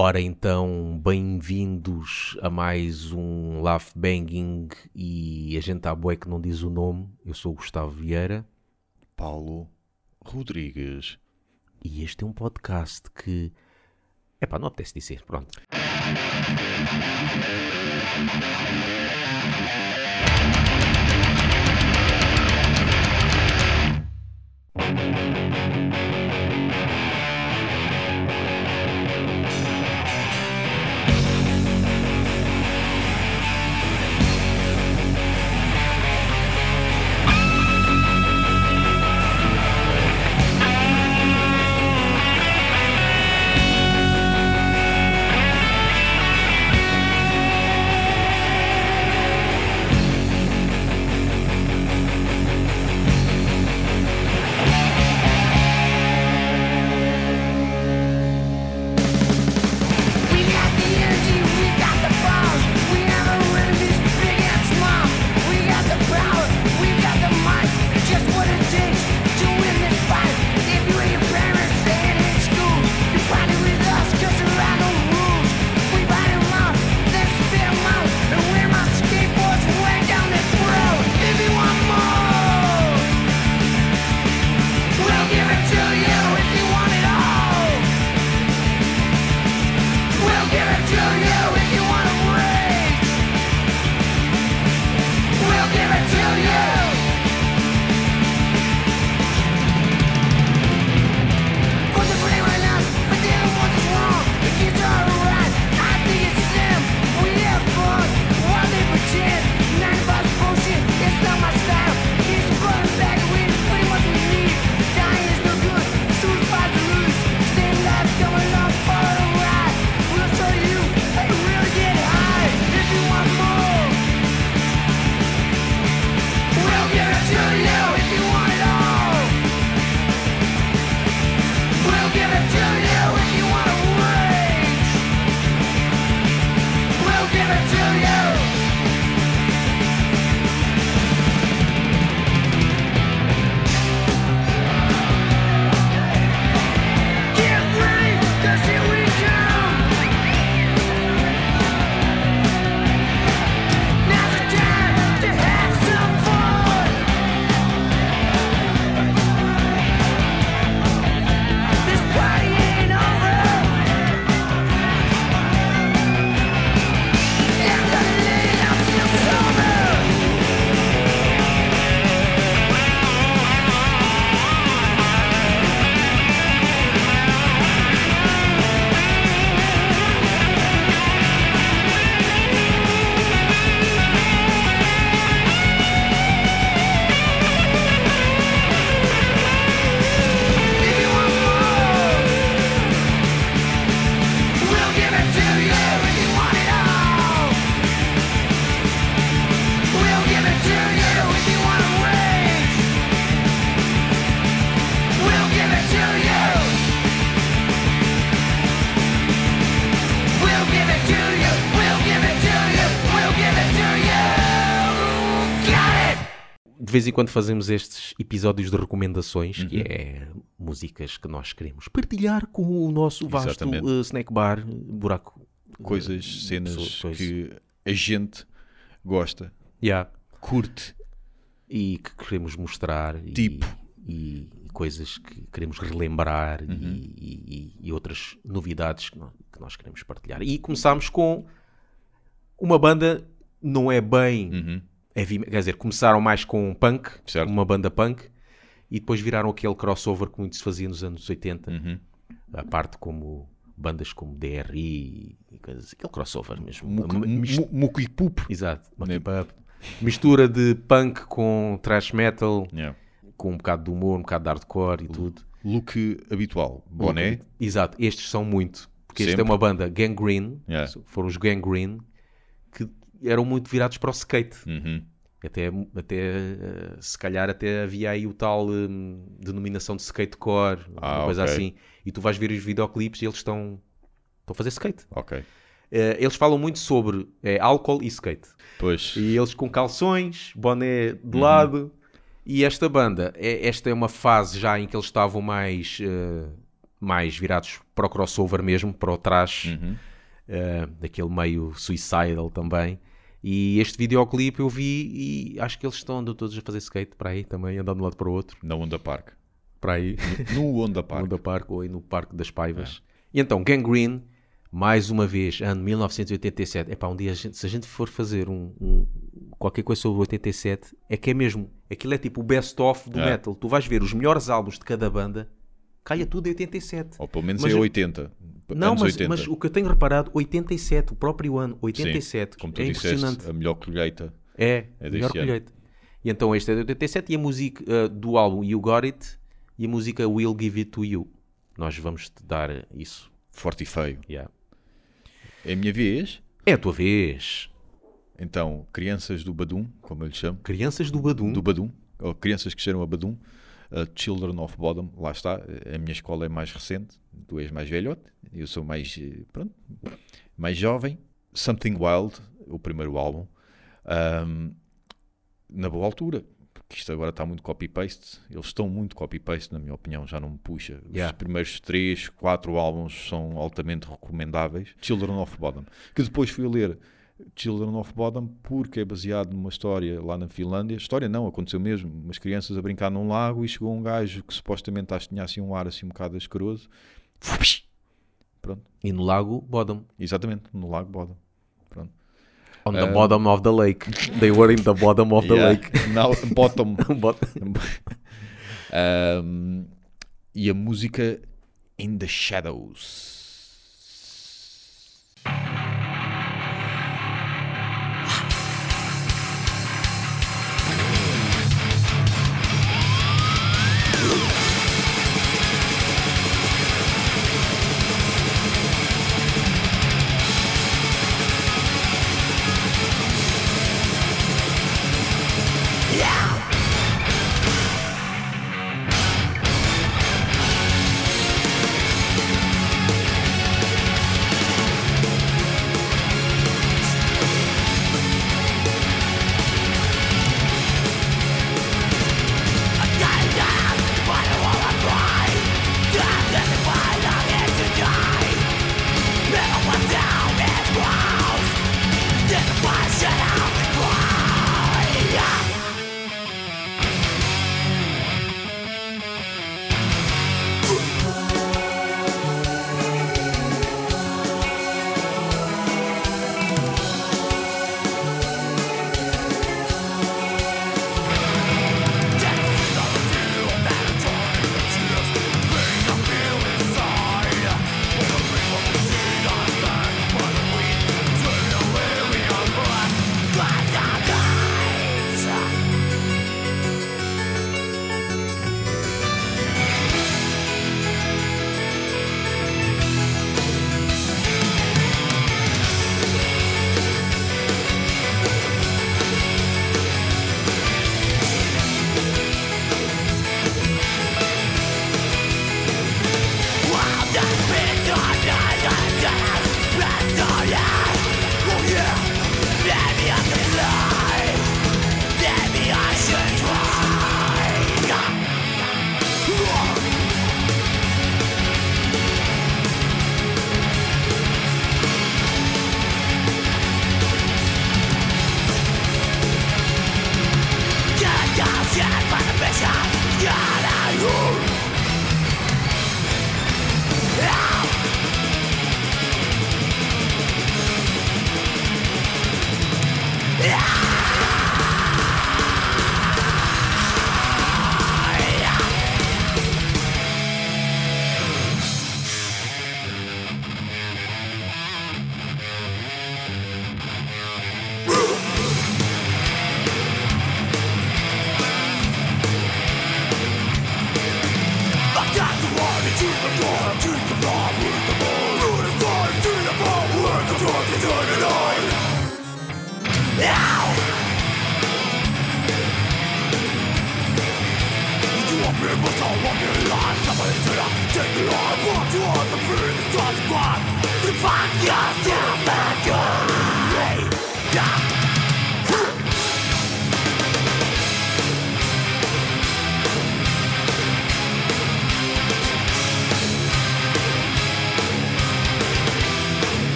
Ora então, bem-vindos a mais um Laugh Banging e a gente à boé que não diz o nome. Eu sou o Gustavo Vieira Paulo Rodrigues. e este é um podcast que... Epá, não apetece dizer, pronto. Em quando fazemos estes episódios de recomendações, Uhum. que é músicas que nós queremos partilhar com o nosso vasto eh, snack bar, buraco. Coisas, eh, cenas que a gente gosta, Yeah. curte. e que queremos mostrar e- Tipo. e, e coisas que queremos relembrar Uhum. e, e- e outras novidades que nós, que nós queremos partilhar. E começámos com uma banda, não é bem Uhum. Heavy, quer dizer, começaram mais com punk, Certo. uma banda punk, e depois viraram aquele crossover que muito se fazia nos anos 80, Uhum. a parte como bandas como DRI e coisas assim, aquele crossover mesmo. Muco- e pupo. Exato, mistura de punk com thrash metal, Yeah. com um bocado de humor, um bocado de hardcore e tudo. Look habitual. Boné. Exato, estes são muito. Porque esta é Sempre. uma banda Gangrene, Yeah. foram os Gangrene, eram muito virados para o skate. Uhum. Até, até eh, se calhar até havia aí o tal hum, denominação de skatecore, Ah, uma coisa ok. assim. E tu vais ver os videoclipes e eles estão, estão a fazer skate. Ok. Eh, eles falam muito sobre eh, álcool e skate. Pois. E eles com calções, boné de Uhum. lado. E esta banda, é- esta é uma fase já em que eles estavam mais eh, mais virados para o crossover mesmo, para o trash, Uhum. eh, daquele meio suicidal também. E este videoclipe eu vi e acho que eles estão andando todos a fazer skate para aí também, andando de um lado para o outro, Na Onda Park. para aí, No Onda no Park. da Parque ou aí no Parque das Paivas. E então, Gangrene, mais uma vez, ano 1987. Epá, um dia, a gente- se a gente for fazer um, um- qualquer coisa sobre 87, é que é mesmo, aquilo é tipo o best-of do É. metal. Tu vais ver os melhores álbuns de cada banda, caia tudo em 87. Ou pelo menos Mas é eu- 80. Não, mas, 80. mas o que eu tenho reparado, 87, o próprio ano, 87, Como tu é disseste, impressionante. a melhor colheita. É, É melhor colheita. E então este é de 87 e a música uh, do álbum You Got It e a música We'll Give It To You. Nós vamos te dar isso. Forte e feio. Yeah. É a minha vez. É a tua vez. Então, crianças do Badum, como eu lhe chamo. Crianças do Badum. Do Badum. Ou crianças que cheiram a Badum. Uh, Children of Bodom. Lá está. A minha escola é mais recente. Tu és mais velhote. Eu sou mais, eh, pronto, mais jovem. Something Wild, o primeiro álbum. Um, na boa altura. Porque isto agora está muito copy-paste. Eles estão muito copy-paste, na minha opinião, já não me puxa. Os Yeah. primeiros três, quatro álbuns são altamente recomendáveis. Children of Bodom. Que depois fui ler Children of Bodom porque é baseado numa história lá na Finlândia. História não, aconteceu mesmo. Umas crianças a brincar num lago e chegou um gajo que supostamente acho que tinha assim um ar assim um bocado asqueroso. Pronto, E no lago Bodom. exatamente, no lago Bodom. Pronto. On the Um, bottom of the lake. They were in the bottom of the Yeah. lake. Now, bottom. Bot- Um, e a música In the Shadows.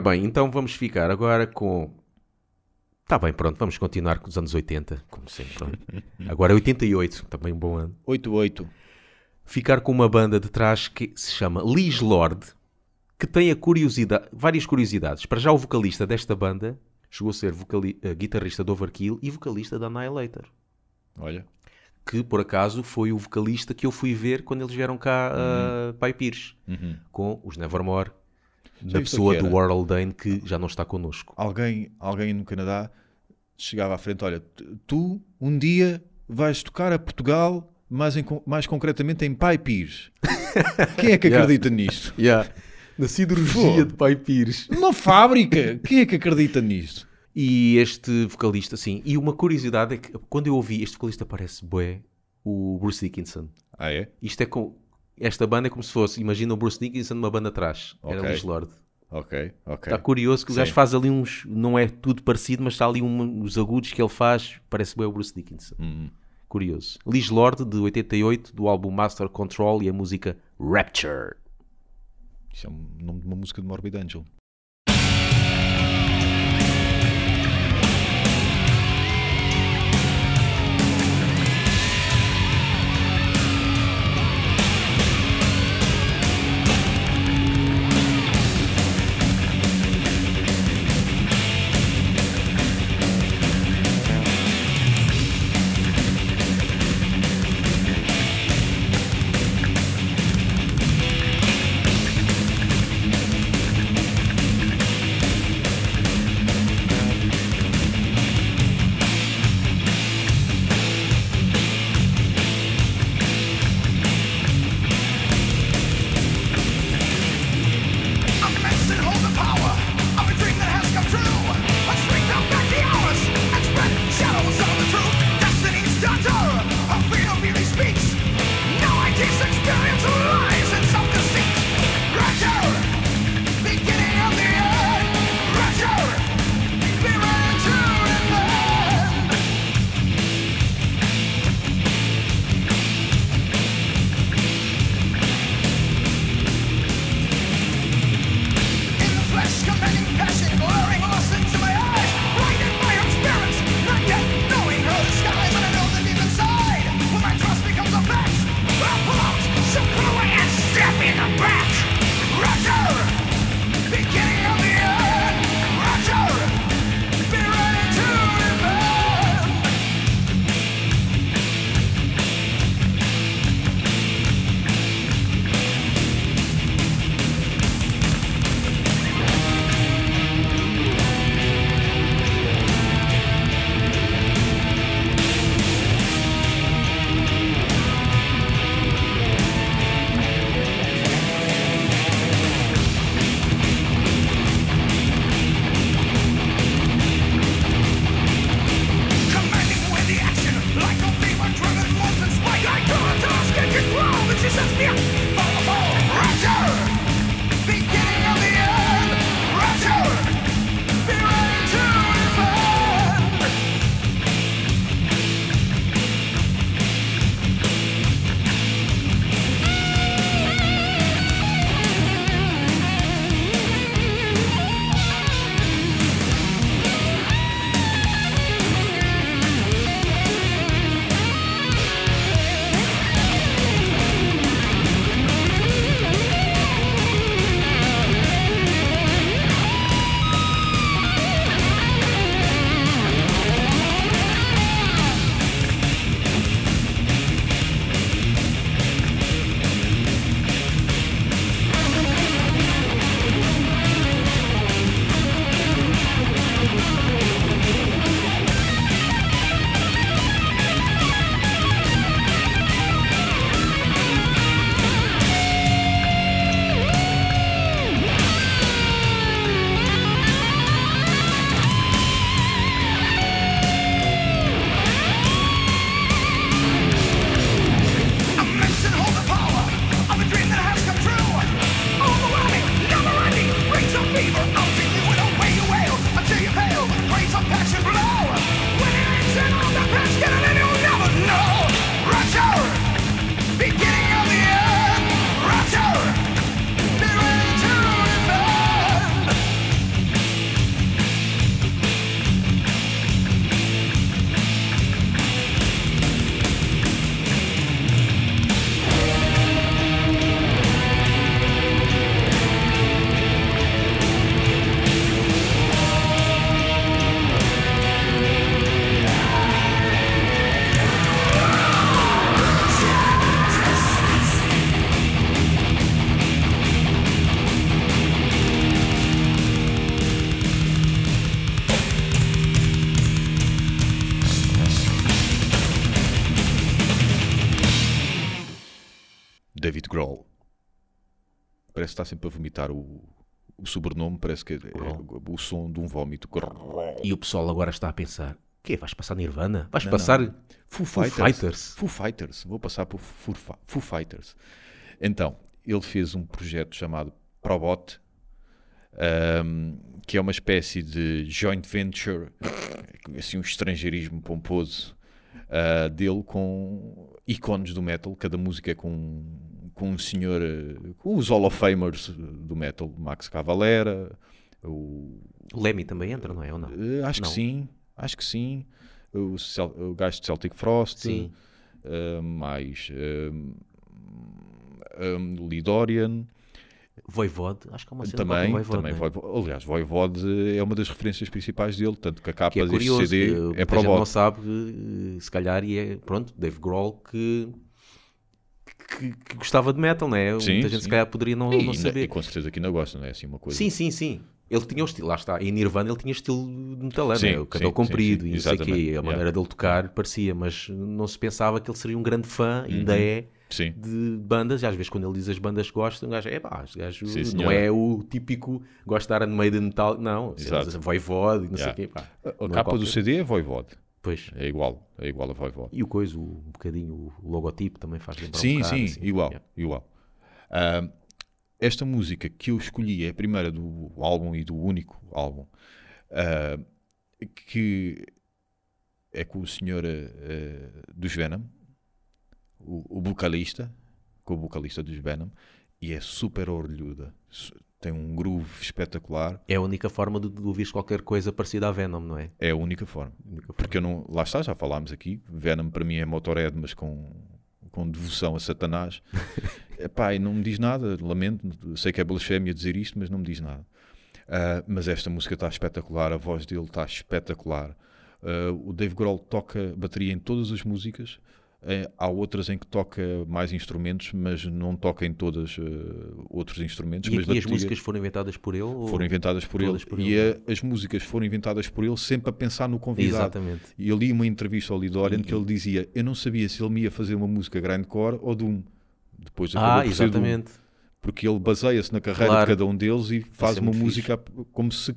Ora bem, então vamos ficar agora com. Está bem, pronto, vamos continuar com os anos 80, como sempre. pronto. Agora é 88, também um bom ano. 8-8. Ficar com uma banda de trás que se chama Liz Lord, que tem a curiosidade, várias curiosidades. Para já, o vocalista desta banda chegou a ser vocali- eh, guitarrista do Overkill e vocalista da Annihilator. Olha. que por acaso foi o vocalista que eu fui ver quando eles vieram cá a Pai Pires, Uhum. com os Nevermore, na Sabe isso pessoa do? Warhol Dane, que já não está connosco. Alguém, alguém no Canadá chegava à frente: Olha, tu um dia vais tocar a Portugal, mais, em mais concretamente em Pai Pires. Quem é que Yeah. acredita nisto? Na siderurgia Fogo. de Pai Pires. Uma fábrica! Quem é que acredita nisto? E este vocalista, sim. E uma curiosidade é que quando eu ouvi, este vocalista parece bué o Bruce Dickinson. Ah, é? Isto é com... Esta banda é como se fosse, imagina o Bruce Dickinson numa banda atrás. Era Ok. Liz Lord. Ok, ok. Está curioso que o gajo faz ali uns. Não é tudo parecido, mas está ali um- uns agudos que ele faz. Parece bem o Bruce Dickinson. Uhum. Curioso. Liz Lord, de 88, do álbum Master Control e a música Rapture. Isso é o nome de uma música de Morbid Angel. Está sempre a vomitar o, o sobrenome, parece que é, é o som de um vómito. E o pessoal agora está a pensar: quê? Vais passar Nirvana? Vais Não, passar não. Foo Foo Fighters. Fighters? Foo Fighters. Vou passar por Foo, Foo Fighters. Então, ele fez um projeto chamado Probot, ahm, que é uma espécie de joint venture, assim um estrangeirismo pomposo ah, dele com ícones do metal. Cada música é com, com um senhor, eh, com os Hall of Famers do metal, Max Cavalera, o O Lemmy também entra, não é? Ou não? eh, acho Não. que sim, acho que sim. O, Cel- o gajo de Celtic Frost, eh, mais um, um, Lidorian, Voivode, acho que é uma cena também, Voivode, também é? Voivode. aliás, Voivode é uma das referências principais dele, tanto que a capa Que é deste curioso, CD que é para o não sabe, eh, se calhar, e é, pronto, Dave Grohl que, que, que gostava de metal, não é? Sim, muita gente sim. se calhar poderia não, E, não e saber. com certeza que ainda gosta, não é assim uma coisa. Sim, sim, sim. Ele tinha o estilo, lá está, em Nirvana ele tinha estilo de metaleiro, Sim, né? o cabelo comprido e não sei o quê, a yeah. maneira dele tocar parecia, mas não se pensava que ele seria um grande fã, ainda Uhum. é, Sim. de bandas, e às vezes quando ele diz as bandas que gosta, um gajo é pá, este gajo Sim, não é o típico gosta de Iron Maiden metal, não, Exato. Voivode e não Yeah. sei o quê, pá. A, a Não é capa do CD é Voivode, Pois. é igual, é igual a Voivode. E o coisa, o, um bocadinho, o logotipo também faz lembrar um Sim, bocado, sim, assim. igual, Yeah. igual. Ah, esta música que eu escolhi é a primeira do álbum e do único álbum, ah, que é com o senhor ah, dos Venom, o, o vocalista, com o vocalista dos Venom, e é super orelhuda. Tem um groove espetacular, É a única forma de, de ouvires qualquer coisa parecida a Venom, não é? é a única forma. A única forma. Porque eu não, lá está, já falámos aqui. Venom para mim é Motorhead, mas com, com devoção a Satanás. Epá, e não me diz nada, lamento. Sei que é blasfémia dizer isto, mas não me diz nada. Ah, mas esta música está espetacular, a voz dele está espetacular. Ah, o Dave Grohl toca bateria em todas as músicas. Eh, há outras em que toca mais instrumentos, mas não toca em todas eh, outros instrumentos. E mas aqui as músicas foram inventadas por ele? foram inventadas por ele, por e ele, a- as músicas foram inventadas por ele sempre a pensar no convidado. Exatamente. E eu li uma entrevista ao Lidorian E- que ele dizia: Eu não sabia se ele me ia fazer uma música grindcore ou Doom. Depois Ah, acabou por ser Doom. exatamente. Porque ele baseia-se na carreira Claro. de cada um deles e faz ser uma música como se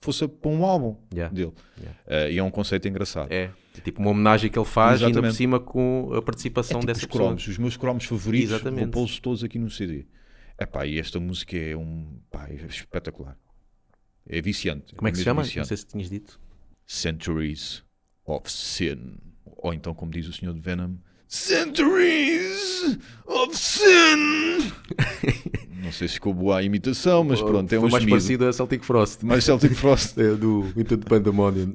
fosse para um álbum Yeah. dele. Yeah. Eh, e é um conceito engraçado. É. É tipo uma homenagem que ele faz, ainda por Exatamente. cima com a É participação tipo dessa os cromos, os meus cromos favoritos, Exatamente. vou pô-los todos aqui no CD. Epá, e esta música é um pá, é espetacular. É viciante. Como é que se chama? Não viciante. sei se tinhas dito. Centuries of Sin. Ou então, como diz o senhor de Venom, Centuries of Sin. Não sei se ficou boa a imitação, mas pronto, é Foi um mais gemido. parecido a Celtic Frost. Mais Celtic Frost. É, do Into the Pandemonium.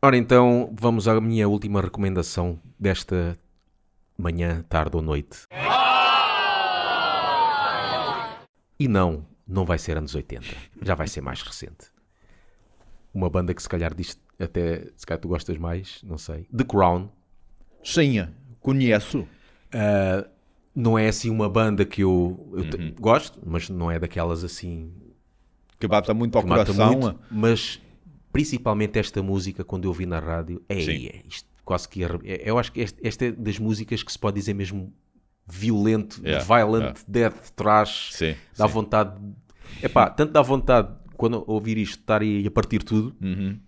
Ora então, vamos à minha última recomendação desta manhã, tarde ou noite. E não, não vai ser anos 80. Já vai ser mais recente. Uma banda que se calhar diz até, se calhar tu gostas mais, não sei. The Crown. Sim, conheço. Uh, não é assim uma banda que eu, eu te- gosto, mas não é daquelas assim Que bata muito ao coração. muito, mas principalmente esta música, quando eu ouvi na rádio, é, é isto quase que é- eu acho que esta é das músicas que se pode dizer mesmo violento, Yeah, violent, yeah. death, trash, Sim, dá sim. vontade, epá, tanto dá vontade quando ouvir isto estar aí a partir tudo, Uhum.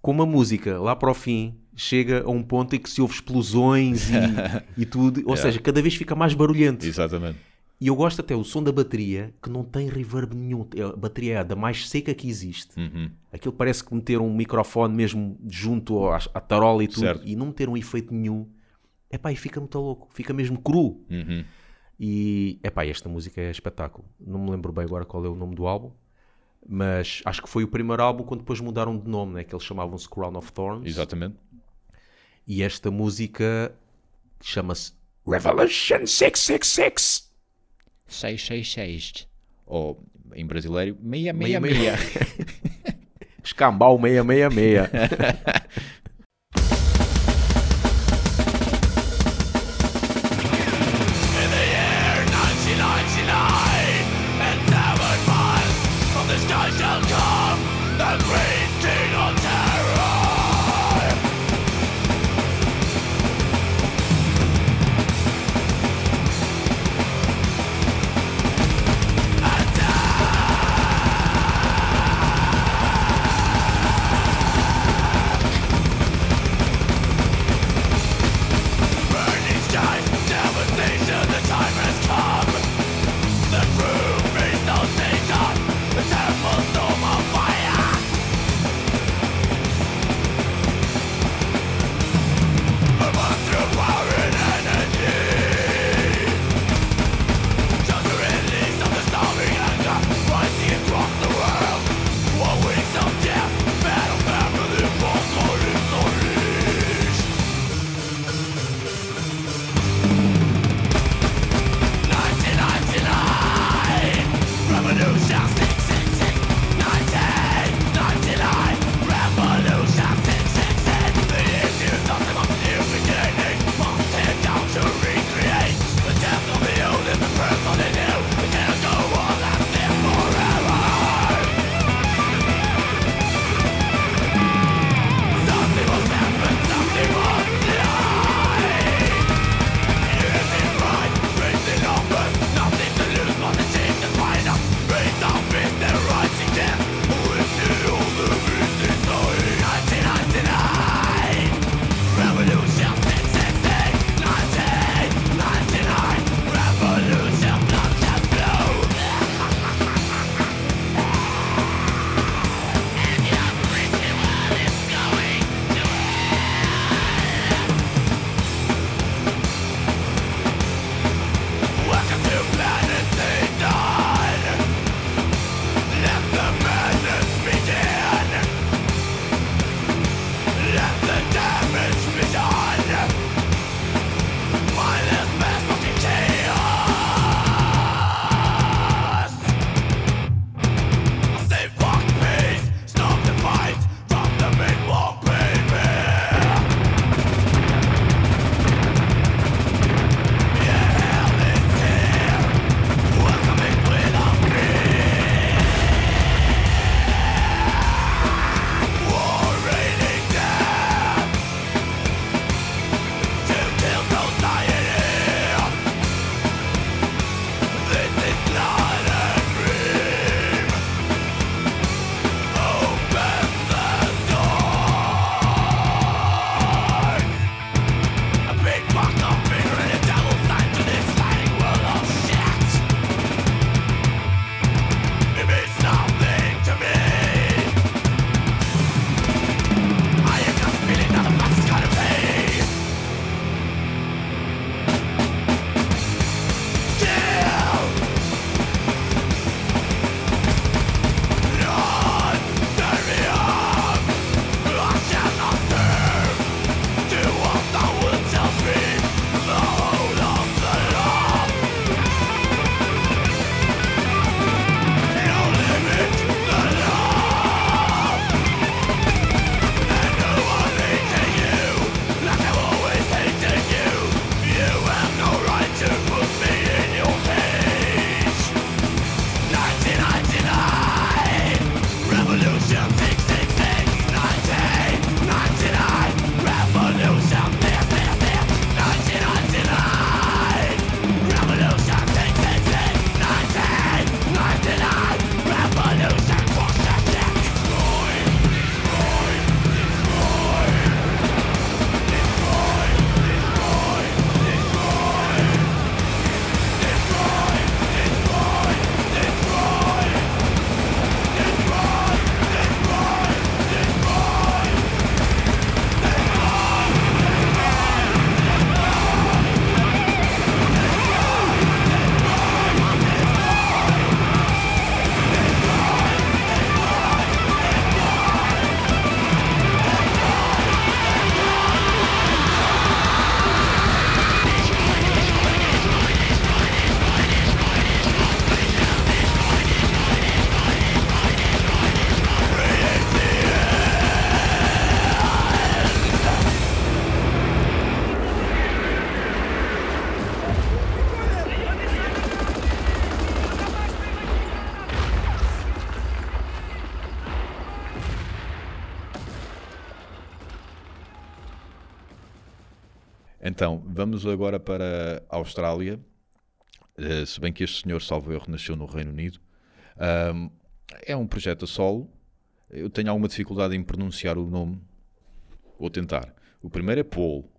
como a música lá para o fim chega a um ponto em que se ouve explosões e, e tudo, ou seja, cada vez fica mais barulhento. Exatamente. E eu gosto até o som da bateria, que não tem reverb nenhum. É- A bateria é a da mais seca que existe. Uhum. Aquilo parece que meter um microfone mesmo junto à, à tarola e tudo, Certo. e não meter um efeito nenhum. Epá, e fica muito louco. Fica mesmo cru. Uhum. E, epá, esta música é espetáculo. Não me lembro bem agora qual é o nome do álbum, mas acho que foi o primeiro álbum quando depois mudaram de nome, né? Que eles chamavam-se Crown of Thorns. Exatamente. E esta música chama-se Revolution 666. 666. Ou em brasileiro, meia, Meia, meia, meia. meia. Escambau 666. vamos agora para a Austrália. Eh, se bem que este senhor, salvo erro, nasceu no Reino Unido. Ahm, é um projeto a solo. Eu tenho alguma dificuldade em pronunciar o nome. Vou tentar. O primeiro é Paul.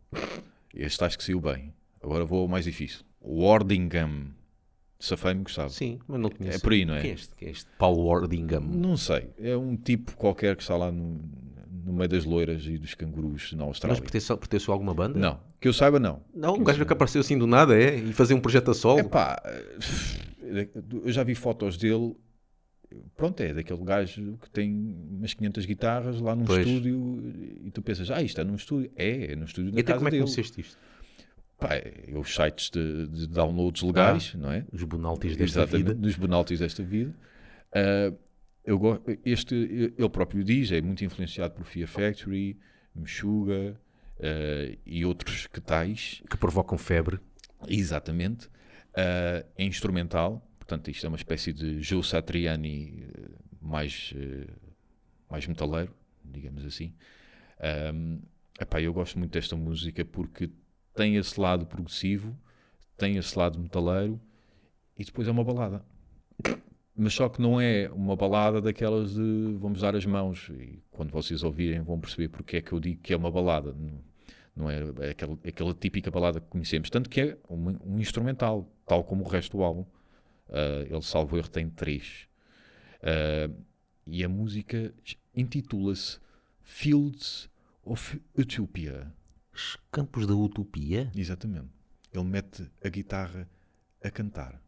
Este acho que saiu bem. Agora vou ao mais difícil. Wardingham. Safei-me, gostava. Sim, mas não conheço. É por aí, não é? Quem é este? Quem é este? Paul Wardingham. Não sei. É um tipo qualquer que está lá no, no meio das loiras e dos cangurus na Mas Austrália. pertence, pertence a alguma banda? Não. Que eu saiba, não. Não, um gajo que apareceu assim do nada, é? E fazer um projeto a solo. Epá, eu já vi fotos dele. Pronto, é daquele gajo que tem umas 500 guitarras lá num Pois. estúdio e tu pensas, ah, isto é num estúdio. É, é num estúdio e na até casa como é que dele. conheceste isto? Pá, é os sites de, de downloads legais, não é? Os bonaltis desta Exatamente, vida. dos penaltis desta vida. Ah, eu este, ele próprio diz, é muito influenciado por Fear Factory, Meshuga ah, e outros que tais. Que provocam febre. Exatamente. Ah, é instrumental, portanto, isto é uma espécie de Joe Satriani eh, mais, eh, mais metaleiro, digamos assim. Ahm, epá, eu gosto muito desta música porque tem esse lado progressivo, tem esse lado metaleiro e depois é uma balada. Mas só que não é uma balada daquelas de vamos dar as mãos e quando vocês ouvirem vão perceber porque é que eu digo que é uma balada. Não- Não é é aquela, aquela típica balada que conhecemos. Tanto que é um, um instrumental, tal como o resto do álbum. Ah, ele, salvo erro, tem três. Ah, e a música intitula-se Fields of Utopia. Os Campos da Utopia? Exatamente. Ele mete a guitarra a cantar.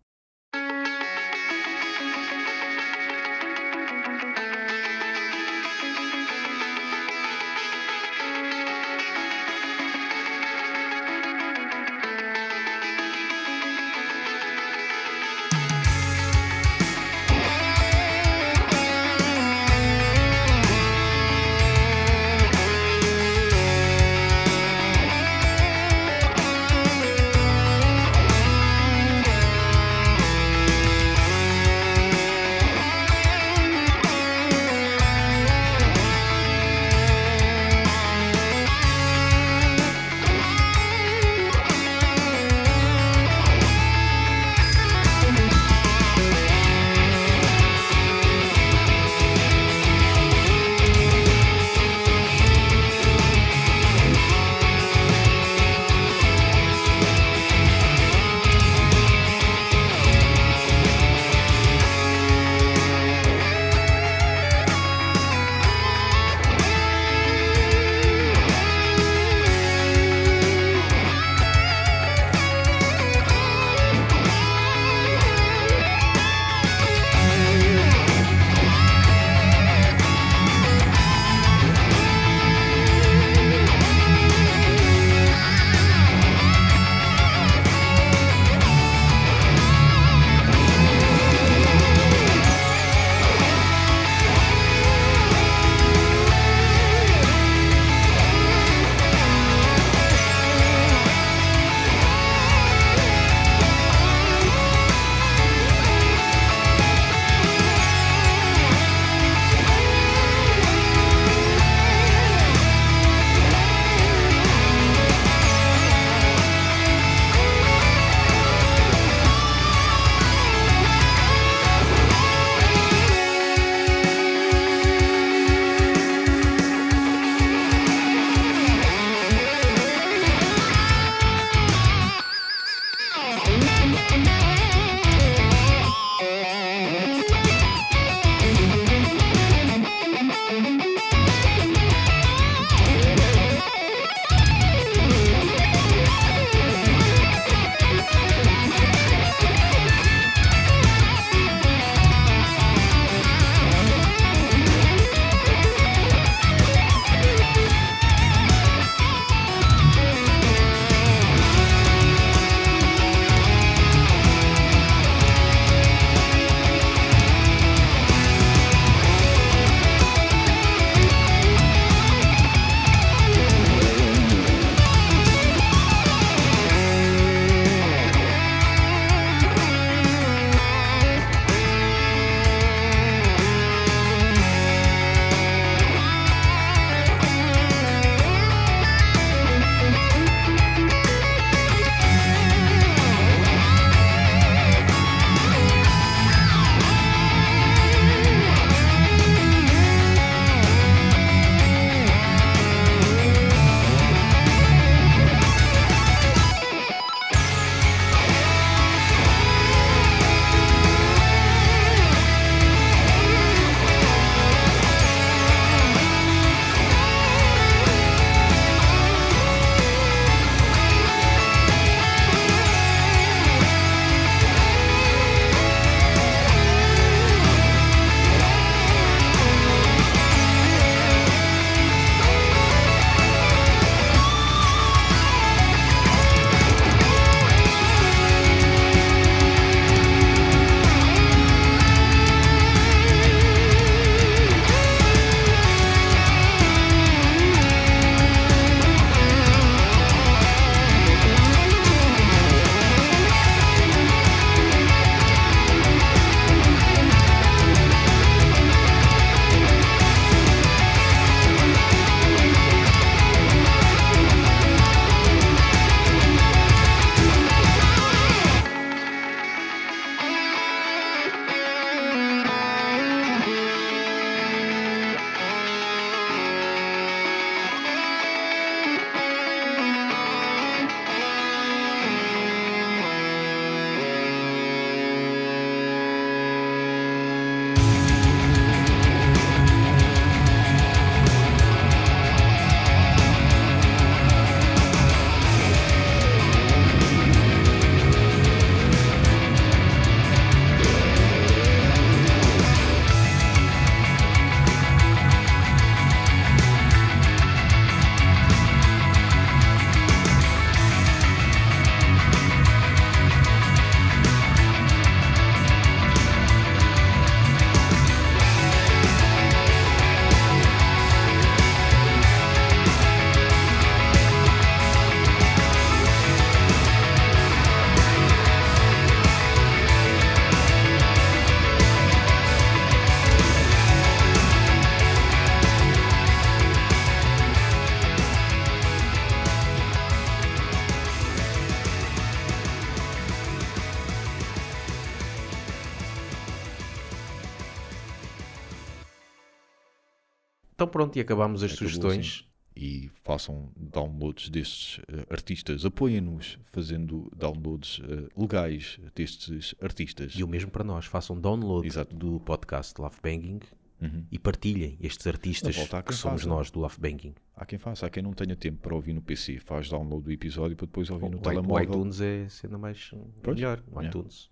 Pronto, e acabámos as Acabou sugestões. assim. E façam downloads destes eh, artistas. Apoiem-nos fazendo downloads eh, legais destes artistas. E o mesmo para nós, façam download Exato. do podcast Love Banging Uhum. e partilhem estes artistas que somos faça. nós do Love Banging. Há quem faça, há quem não tenha tempo para ouvir no PC. Faz download do episódio para depois ouvir no O, i- o telemóvel. iTunes é sendo mais Pois, melhor. O yeah. iTunes.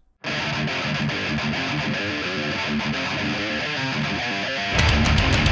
Thank